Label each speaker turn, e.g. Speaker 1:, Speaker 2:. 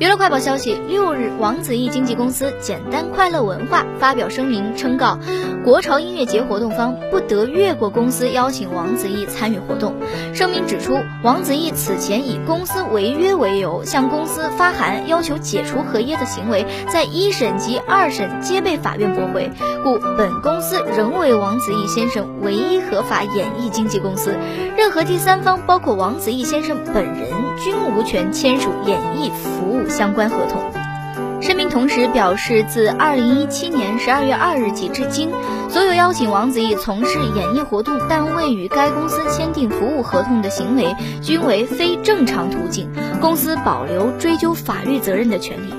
Speaker 1: 娱乐快报消息：六日，王子异经纪公司简单快乐文化发表声明称告，国潮音乐节活动方不得越过公司邀请王子异参与活动。声明指出，王子异此前以公司违约为由向公司发函要求解除合约的行为，在一审及二审皆被法院驳回，故本公司仍为王子异先生唯一合法演艺经纪公司，任何第三方，包括王子异先生本人，均无权签署演艺服务。相关合同。声明同时表示，自二零一七年十二月二日起至今，所有邀请王子异从事演艺活动但未与该公司签订服务合同的行为，均为非正常途径，公司保留追究法律责任的权利。